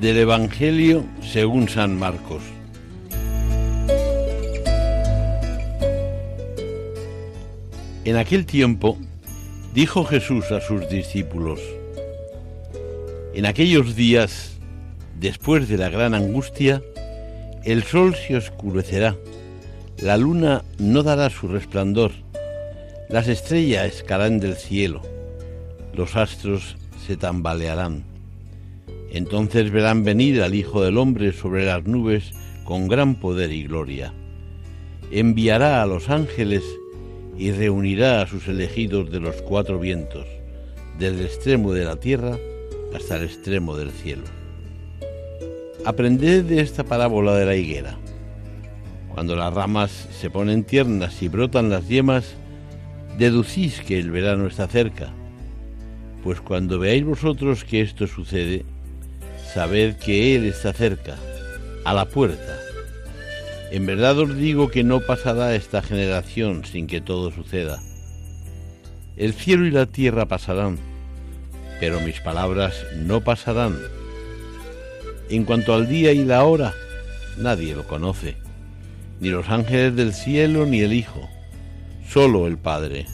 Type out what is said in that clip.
Del Evangelio según San Marcos. En aquel tiempo dijo Jesús a sus discípulos, en aquellos días, después de la gran angustia, el sol se oscurecerá, la luna no dará su resplandor, las estrellas caerán del cielo, los astros se tambalearán entonces verán venir al Hijo del Hombre sobre las nubes con gran poder y gloria. Enviará a los ángeles y reunirá a sus elegidos de los cuatro vientos, desde el extremo de la tierra hasta el extremo del cielo. Aprended de esta parábola de la higuera. Cuando las ramas se ponen tiernas y brotan las yemas, deducís que el verano está cerca. Pues cuando veáis vosotros que esto sucede, sabed que Él está cerca, a la puerta. En verdad os digo que no pasará esta generación sin que todo suceda. El cielo y la tierra pasarán, pero mis palabras no pasarán. En cuanto al día y la hora, nadie lo conoce, ni los ángeles del cielo ni el Hijo, solo el Padre.